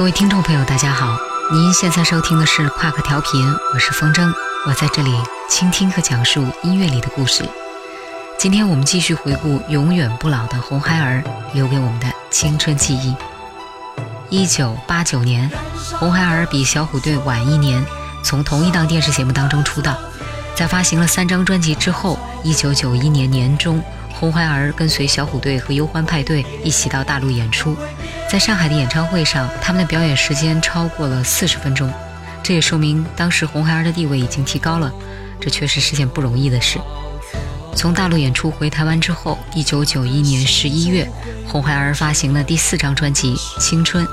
各位听众朋友，大家好，您现在收听的是夸克调频，我是风筝，我在这里倾听和讲述音乐里的故事。今天我们继续回顾永远不老的红孩儿留给我们的青春记忆。一九八九年，红孩儿比小虎队晚一年从同一档电视节目当中出道，在发行了三张专辑之后，一九九一年年中。红孩儿跟随小虎队和忧欢派对一起到大陆演出，在上海的演唱会上，他们的表演时间超过了四十分钟，这也说明当时红孩儿的地位已经提高了，这确实是件不容易的事。从大陆演出回台湾之后，一九九一年十一月，红孩儿发行了第四张专辑《青春》。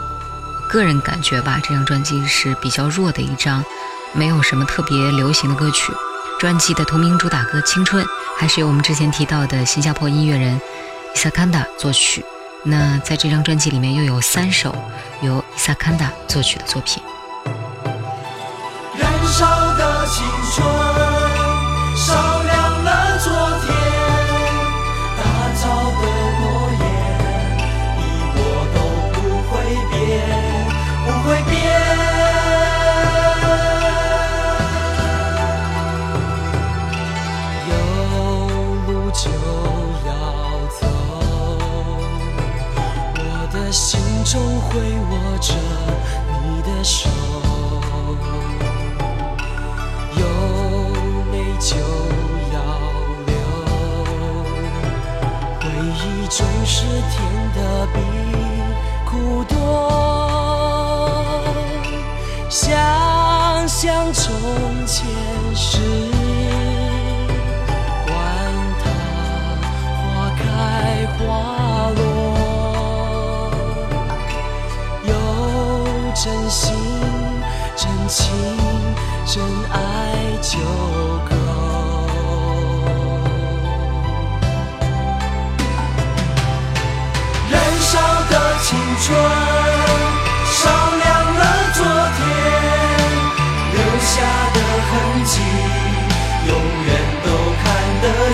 个人感觉吧，这张专辑是比较弱的一张，没有什么特别流行的歌曲。专辑的同名主打歌《青春》还是由我们之前提到的新加坡音乐人伊萨坎达作曲。那在这张专辑里面又有三首由伊萨坎达作曲的作品。燃烧的青春，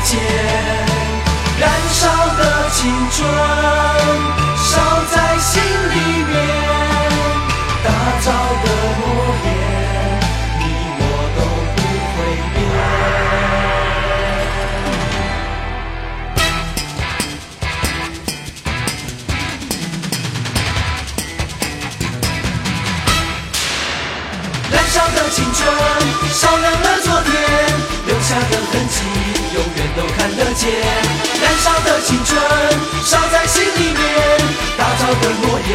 间。燃烧的青春，烧在心里面，打造的诺言，你我都不会变。燃烧的青春，烧亮了昨天，留下的痕迹，永远都看得见。燃烧的青春，烧在心里面，打造的诺言，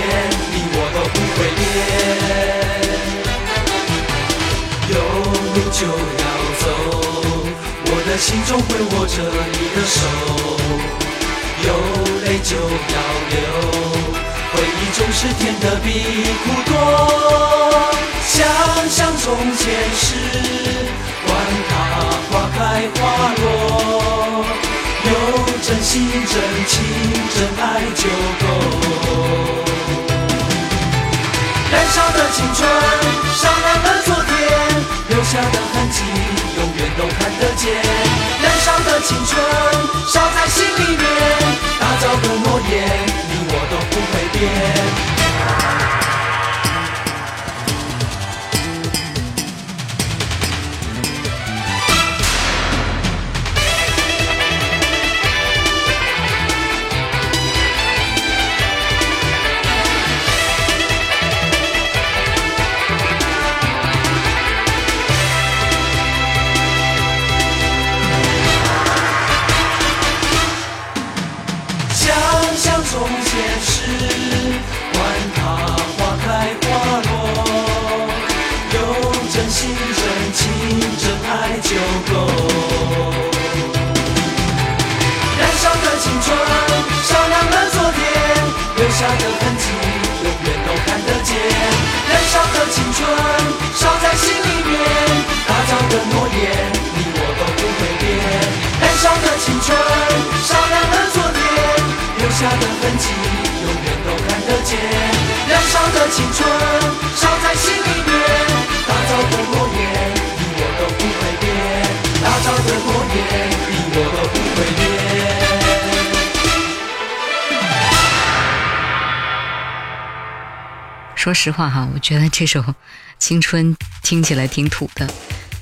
你我都不会变。有路就要走，我的心中会握着你的手。有泪就要流，回忆总是甜的比苦多。想想从前时，管它花开花落。有真心、真情、真爱就够。燃烧的青春，烧亮了昨天，留下的痕迹，永远都看得见。燃烧的青春，烧在心里面，打造的诺言，你我都不会变。下的痕迹，永远都看得见。燃烧的青春，烧在心里面。打造的诺言，你我都不会变。打造的诺言，你我都不会变。说实话哈，我觉得这首《青春》听起来挺土的。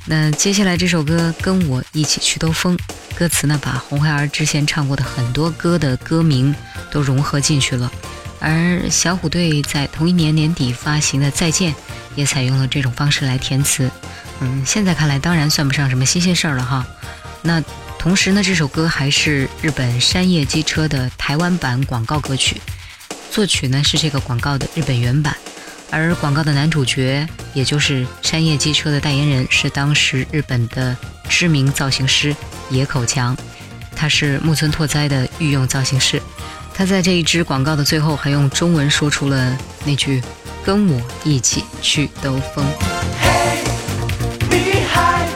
那接下来这首歌《跟我一起去兜风》，歌词呢把红孩儿之前唱过的很多歌的歌名都融合进去了。而小虎队在同一年年底发行的《再见》也采用了这种方式来填词。嗯，现在看来当然算不上什么新鲜事儿了哈。那同时呢，这首歌还是日本山叶机车的台湾版广告歌曲，作曲呢是这个广告的日本原版，而广告的男主角也就是山叶机车的代言人是当时日本的知名造型师野口强，他是木村拓哉的御用造型师。他在这一支广告的最后还用中文说出了那句：“跟我一起去兜风。”嘿，女孩，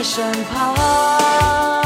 在身旁。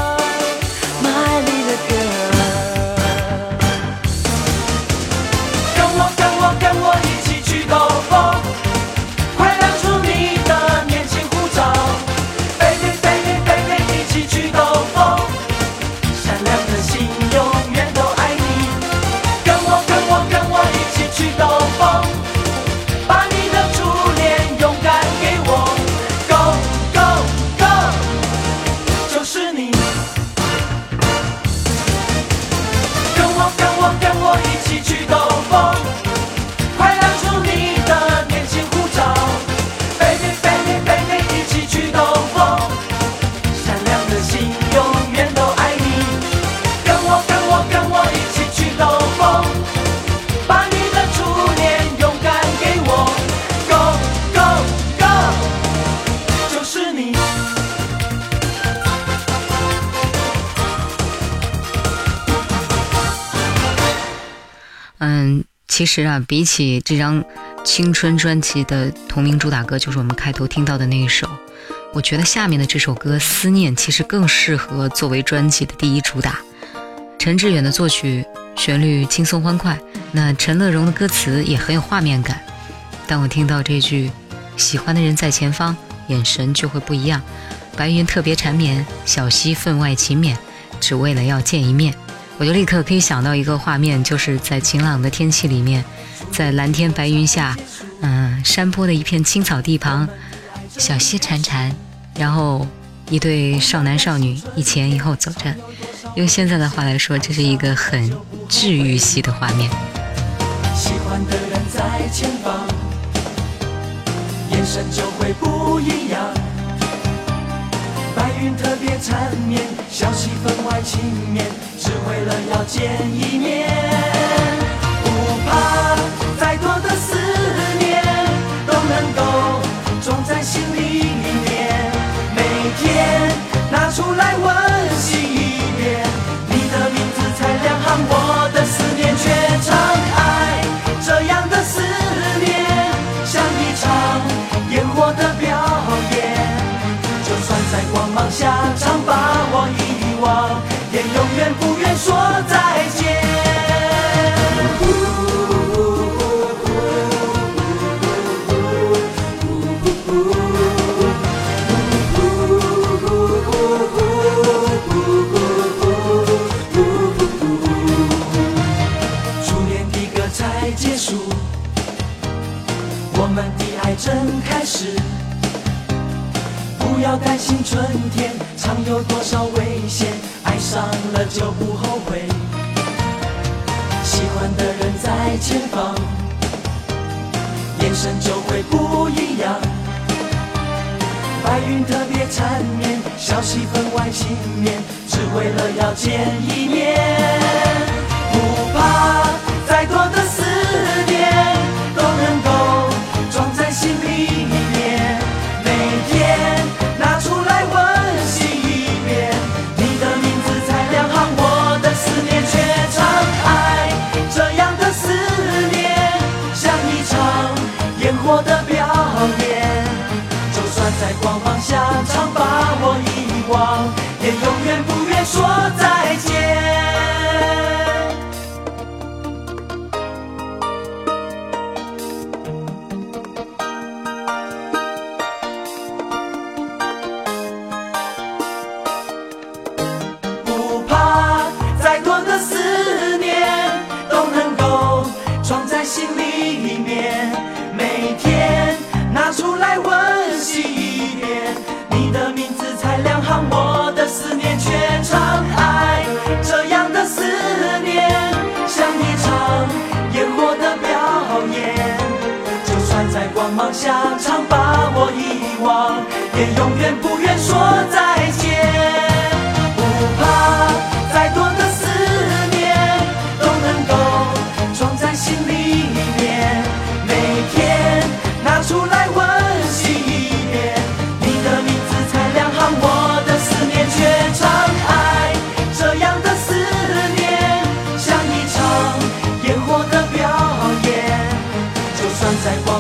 其实啊，比起这张青春专辑的同名主打歌，就是我们开头听到的那一首，我觉得下面的这首歌《思念》其实更适合作为专辑的第一主打。陈志远的作曲，旋律轻松欢快，那陈乐融的歌词也很有画面感。当我听到这句“喜欢的人在前方”，眼神就会不一样。白云特别缠绵，小溪分外勤勉，只为了要见一面。我就立刻可以想到一个画面，就是在晴朗的天气里面，在蓝天白云下，嗯，山坡的一片青草地旁，小溪潺潺，然后一对少男少女一前一后走着。用现在的话来说，这是一个很治愈系的画面。喜欢的人在前方，眼神就会不一样。云特别缠绵，小溪分外情绵，只为了要见一面。不怕再多的思念都能够种在心里面，每天拿出来温习一遍。你的名字才两行，我的就不后悔。喜欢的人在前方，眼神就会不一样。白云特别缠绵，小溪分外情绵，只为了要见一面。我的表演，就算在光芒下唱吧放下常把我遗忘，也永远不愿说再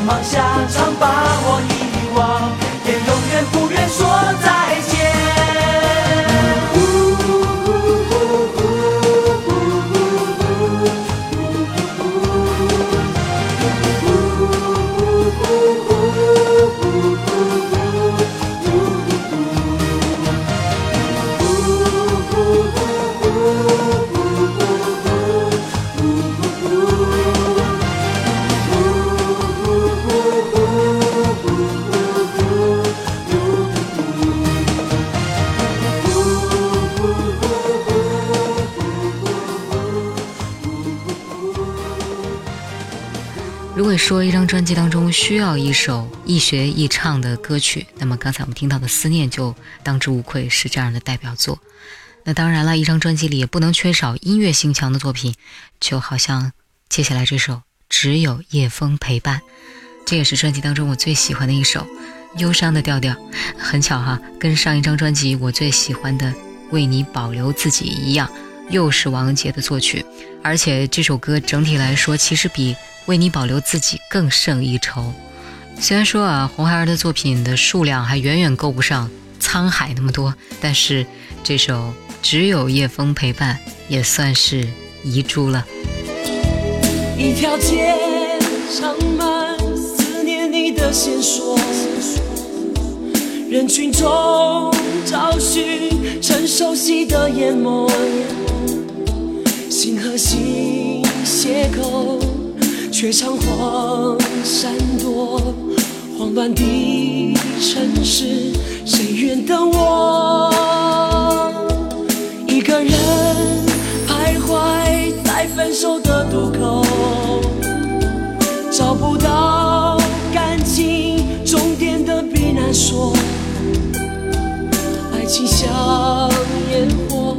忙下场把我遗忘，也永远不愿说再说一张专辑当中需要一首易学易唱的歌曲，那么刚才我们听到的《思念》就当之无愧是这样的代表作。那当然了，一张专辑里也不能缺少音乐性强的作品，就好像接下来这首《只有夜风陪伴》，这也是专辑当中我最喜欢的一首，忧伤的调调。很巧哈，跟上一张专辑我最喜欢的《为你保留自己》一样，又是王杰的作曲，而且这首歌整体来说其实比。为你保留自己更胜一筹。虽然说啊，红孩儿的作品的数量还远远够不上沧海那么多，但是这首《只有夜风陪伴》也算是遗珠了。一条街长满思念你的线索，人群中找寻曾熟悉的眼眸，心和心邂逅，却仓皇闪躲。慌乱的城市，谁愿等我？一个人徘徊在分手的渡口，找不到感情终点的避难所。像烟火，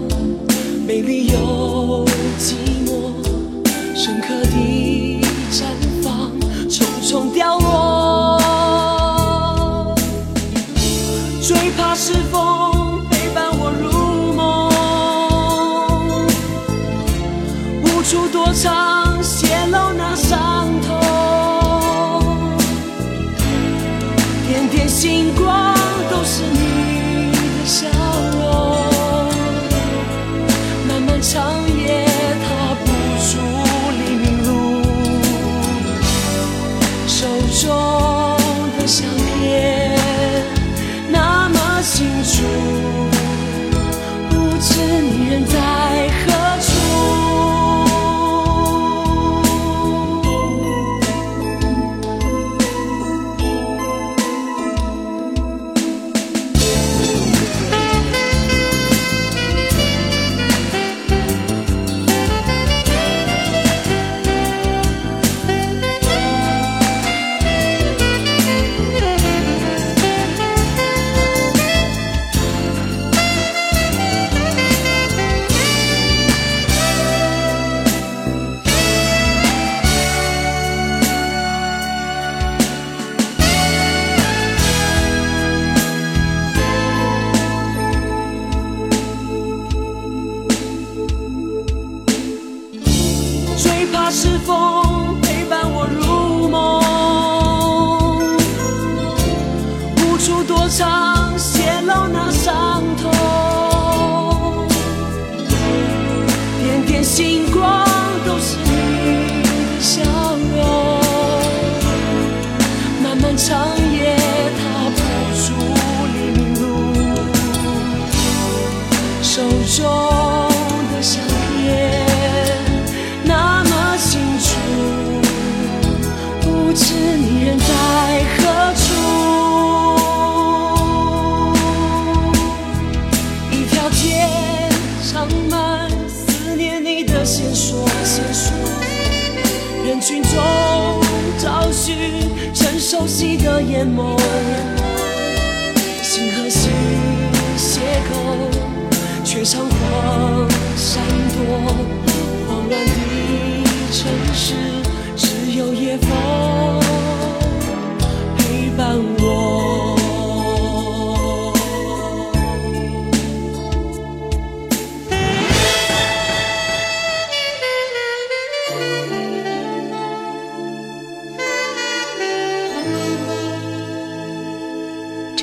美丽又寂寞，深刻的曾熟悉的眼眸，星和心邂逅。却仓皇闪躲，慌乱的城市，只有夜风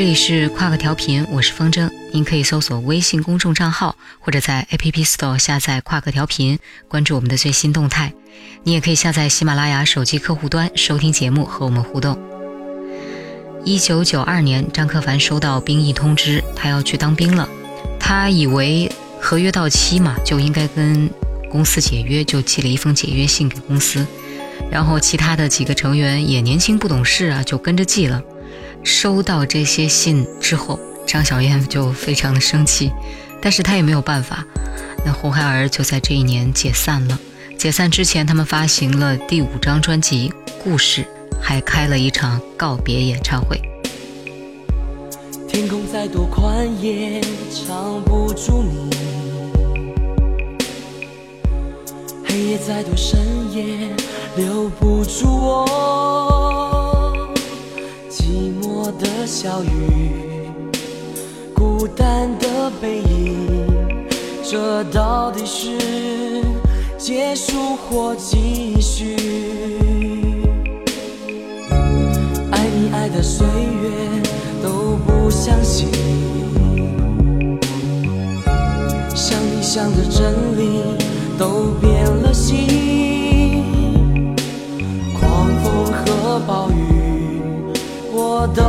这里是跨个调频，我是风筝。您可以搜索微信公众账号，或者在 App Store 下载跨个调频，关注我们的最新动态。你也可以下载喜马拉雅手机客户端收听节目，和我们互动。一九九二年，张克凡收到兵役通知，他要去当兵了。他以为合约到期嘛，就应该跟公司解约，就寄了一封解约信给公司。然后其他的几个成员也年轻不懂事啊，就跟着寄了。收到这些信之后，张小燕就非常的生气，但是她也没有办法。那红孩儿就在这一年解散了。解散之前，他们发行了第五张专辑《故事》，还开了一场告别演唱会。天空再多宽也藏不住你，黑夜再多深也留不住我。小雨，孤单的背影，这到底是结束或继续？爱你爱的岁月都不相信，想你想的真理都变了心。狂风和暴雨我都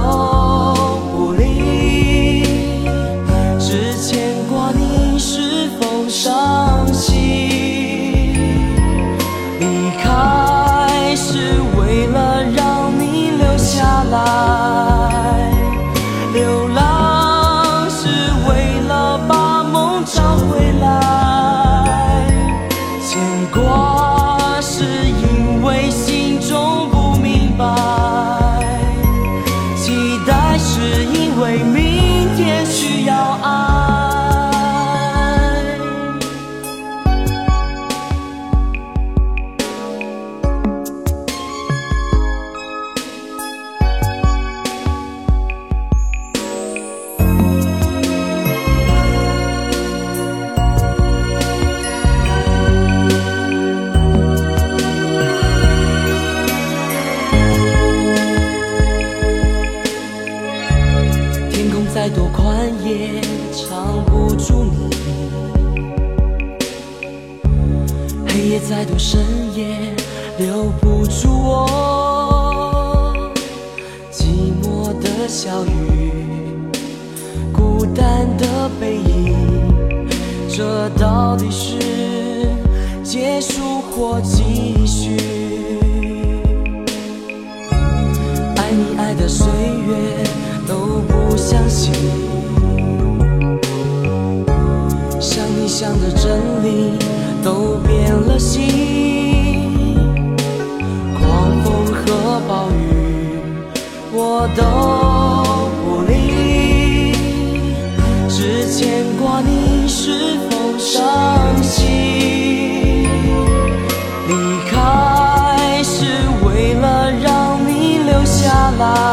love.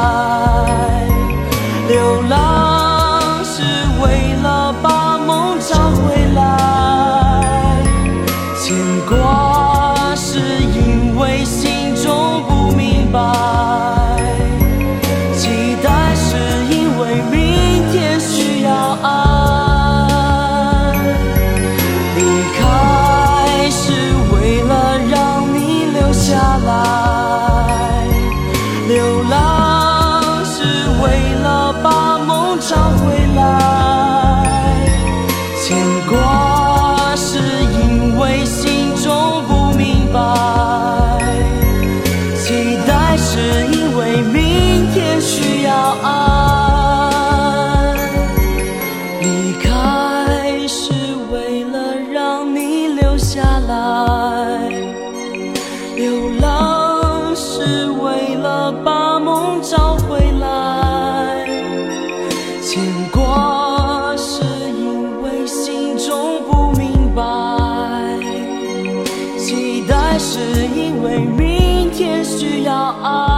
是因为明天需要爱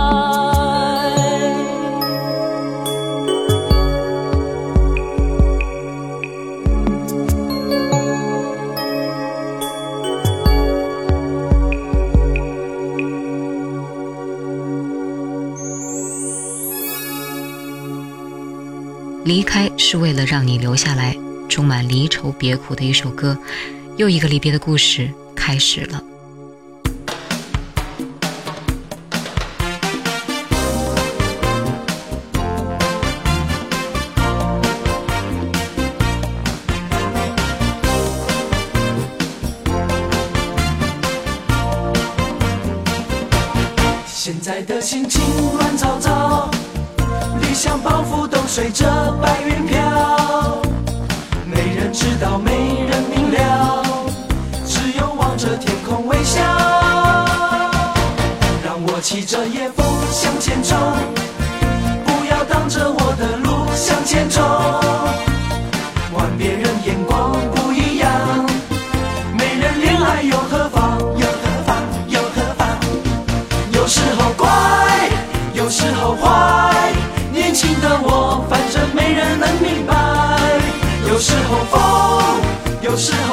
离开是为了让你留下来充满离愁别苦的一首歌又一个离别的故事开始了。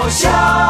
笑。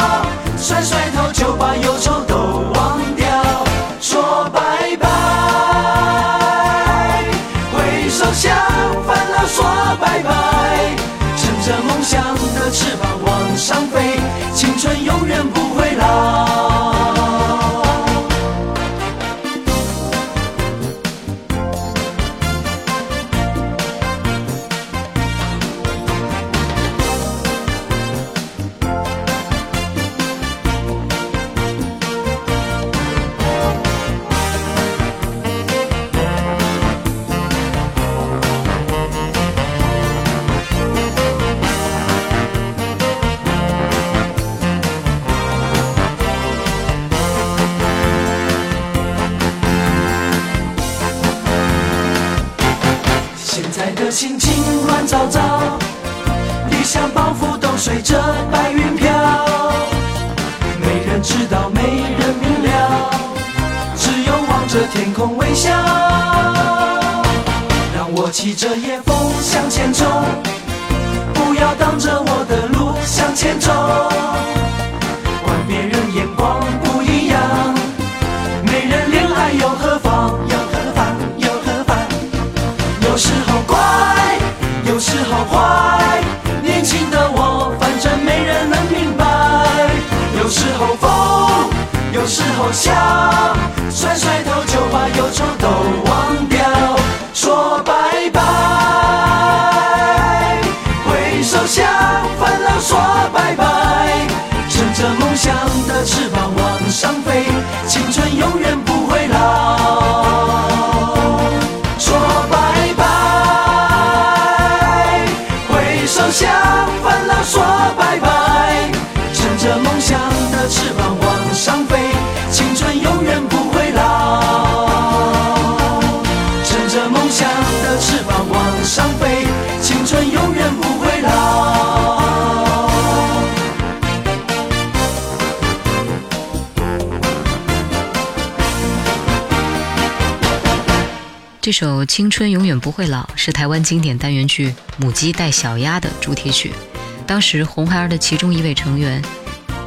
微笑，让我骑着夜风向前冲，不要挡着我的路向前冲。管别人眼光不一样，没人恋爱又何妨？又何妨？又何妨？有时候乖，有时候坏，年轻的我反正没人能明白。有时候疯，有时候笑。甩甩头就把忧愁都忘掉，说拜拜，挥手向烦恼说拜拜，乘着梦想的翅膀往上飞，青春永远这首《青春永远不会老》是台湾经典单元剧《母鸡带小鸭》的主题曲。当时红孩儿的其中一位成员，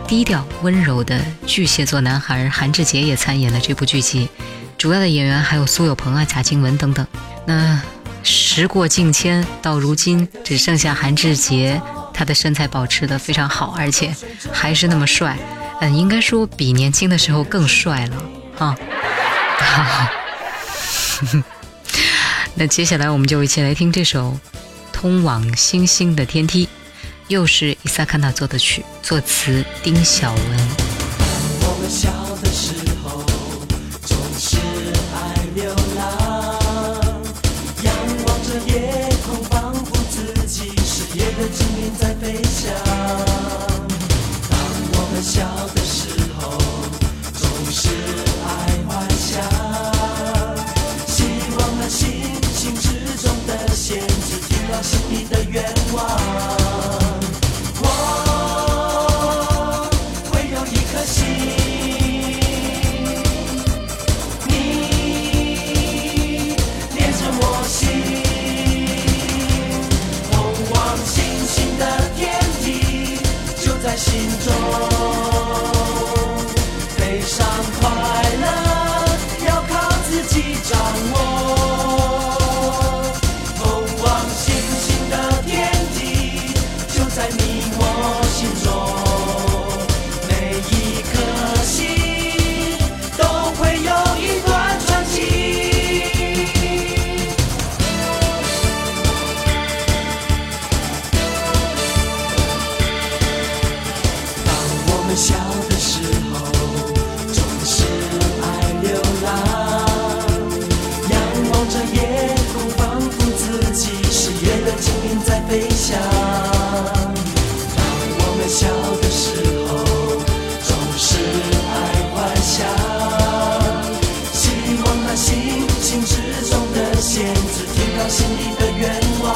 低调温柔的巨蟹座男孩韩志杰也参演了这部剧集。主要的演员还有苏有朋啊、贾静雯等等。那时过境迁，到如今只剩下韩志杰，他的身材保持得非常好，而且还是那么帅。嗯，应该说比年轻的时候更帅了啊哈。好。那接下来我们就一起来听这首《通往星星的天梯》，又是伊萨卡纳作的曲，作词丁晓文。我们小的时心里的愿望。听到心里的愿望。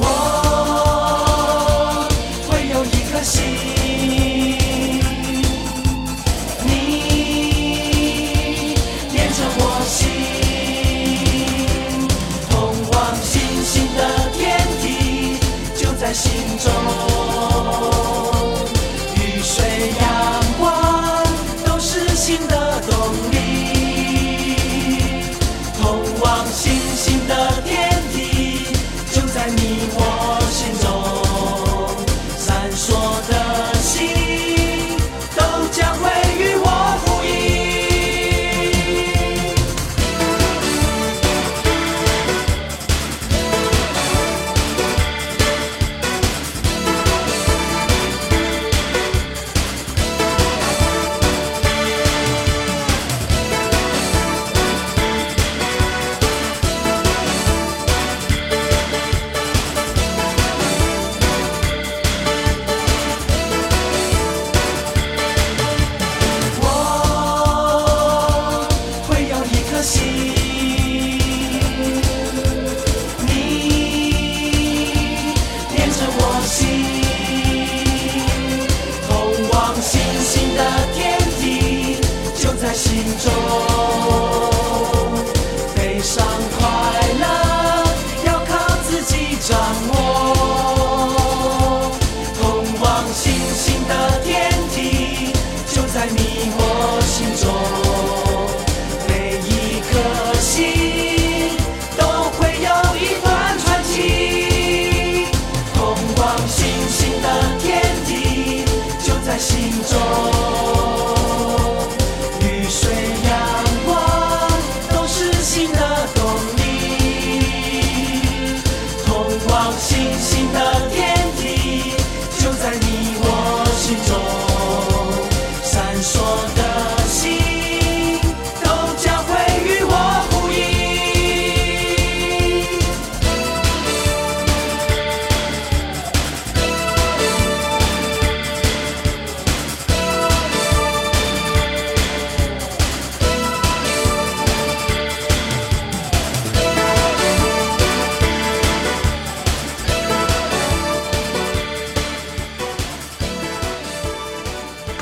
我会有一颗心，你连着我心，通往星星的天地就在心中。assim.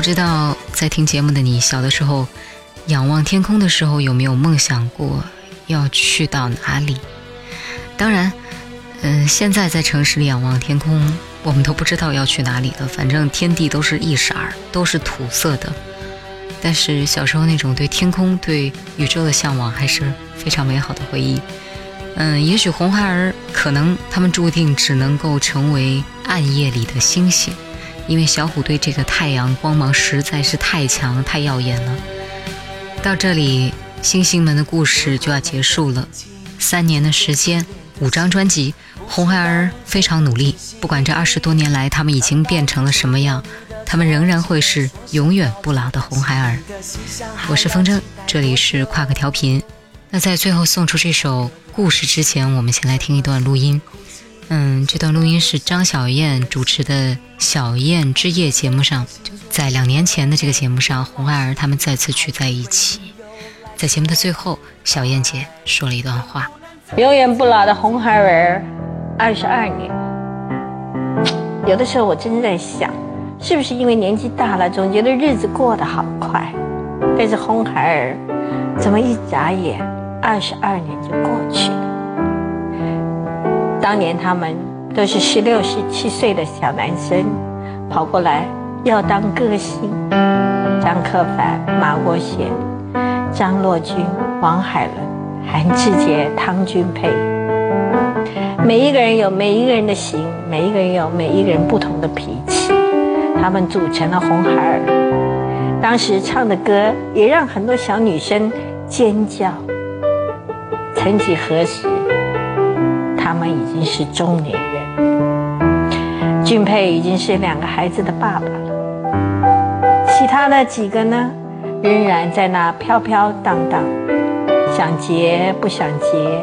不知道在听节目的你，小的时候仰望天空的时候，有没有梦想过要去到哪里？当然，嗯，现在在城市里仰望天空，我们都不知道要去哪里了。反正天地都是一色儿，都是土色的。但是小时候那种对天空、对宇宙的向往，还是非常美好的回忆。嗯，也许红孩儿可能他们注定只能够成为暗夜里的星星。因为小虎队这个太阳光芒实在是太强、太耀眼了。到这里，星星们的故事就要结束了。三年的时间，五张专辑，红孩儿非常努力。不管这二十多年来他们已经变成了什么样，他们仍然会是永远不老的红孩儿。我是风筝，这里是跨个调频。那在最后送出这首故事之前，我们先来听一段录音。嗯，这段录音是张小燕主持的《小燕之夜》节目上，在两年前的这个节目上，红孩儿他们再次聚在一起。在节目的最后，小燕姐说了一段话：永远不老的红孩儿，二十二年。有的时候我真在想，是不是因为年纪大了，总觉得日子过得好快？但是红孩儿怎么一眨眼，二十二年就过去了？当年他们都是十六、十七岁的小男生，跑过来要当歌星。张克凡、马国贤、张洛君、王海伦、韩志杰、汤君佩，每一个人有每一个人的型，每一个人有每一个人不同的脾气，他们组成了红孩儿。当时唱的歌也让很多小女生尖叫。曾几何时。他们已经是中年人，俊佩已经是两个孩子的爸爸了。其他的几个呢，仍然在那飘飘荡荡，想结不想结，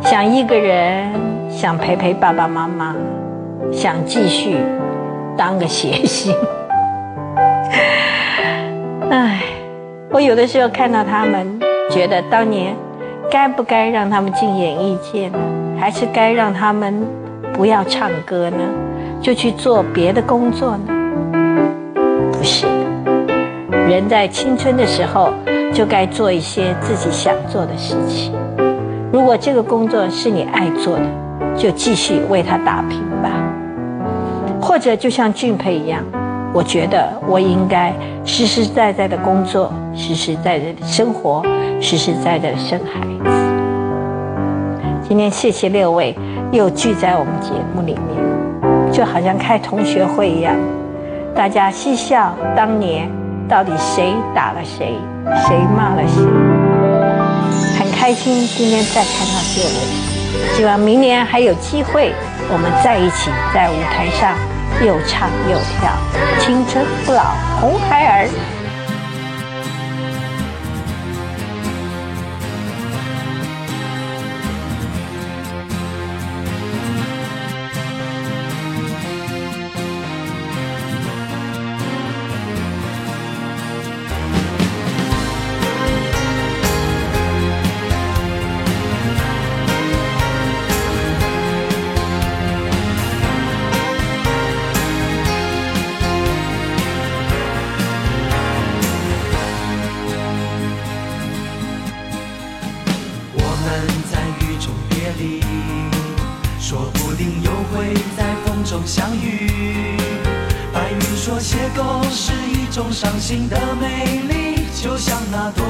想一个人，想陪陪爸爸妈妈，想继续当个谐星。唉，我有的时候看到他们，觉得当年该不该让他们进演艺界呢？还是该让他们不要唱歌呢，就去做别的工作呢？不是的，人在青春的时候就该做一些自己想做的事情。如果这个工作是你爱做的，就继续为他打拼吧。或者就像俊佩一样，我觉得我应该实实在在的工作，实实在在的生活，实实在在的生孩子。今天谢谢六位又聚在我们节目里面，就好像开同学会一样，大家嬉笑当年到底谁打了谁，谁骂了谁，很开心今天再看到六位，希望明年还有机会我们在一起在舞台上又唱又跳，青春不老红孩儿。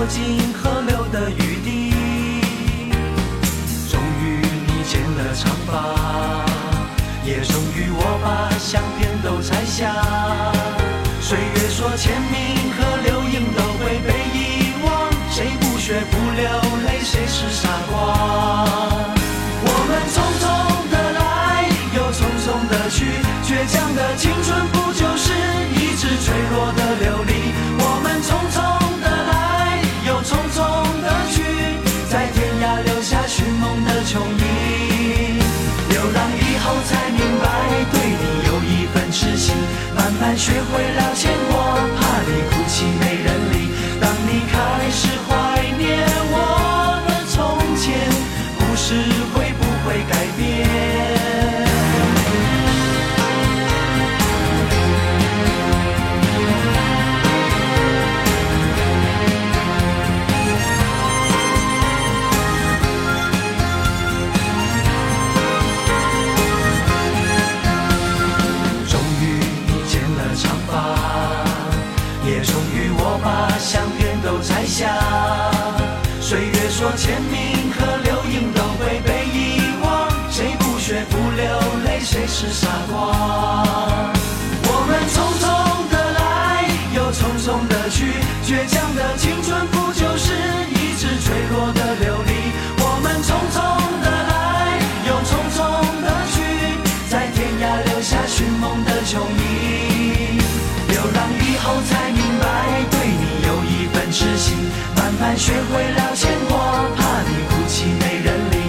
那 vuela. 事情慢慢学会了牵挂怕你哭泣没人理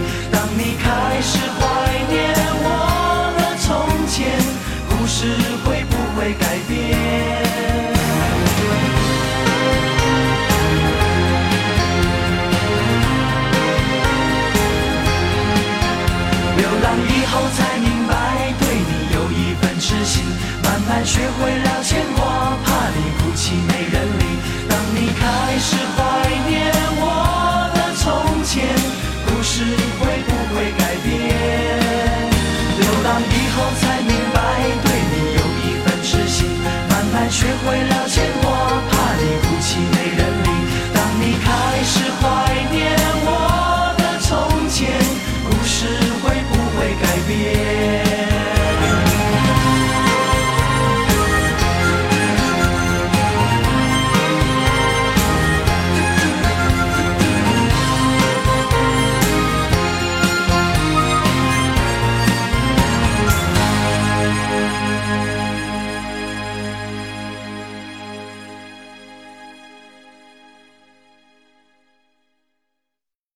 学会了解。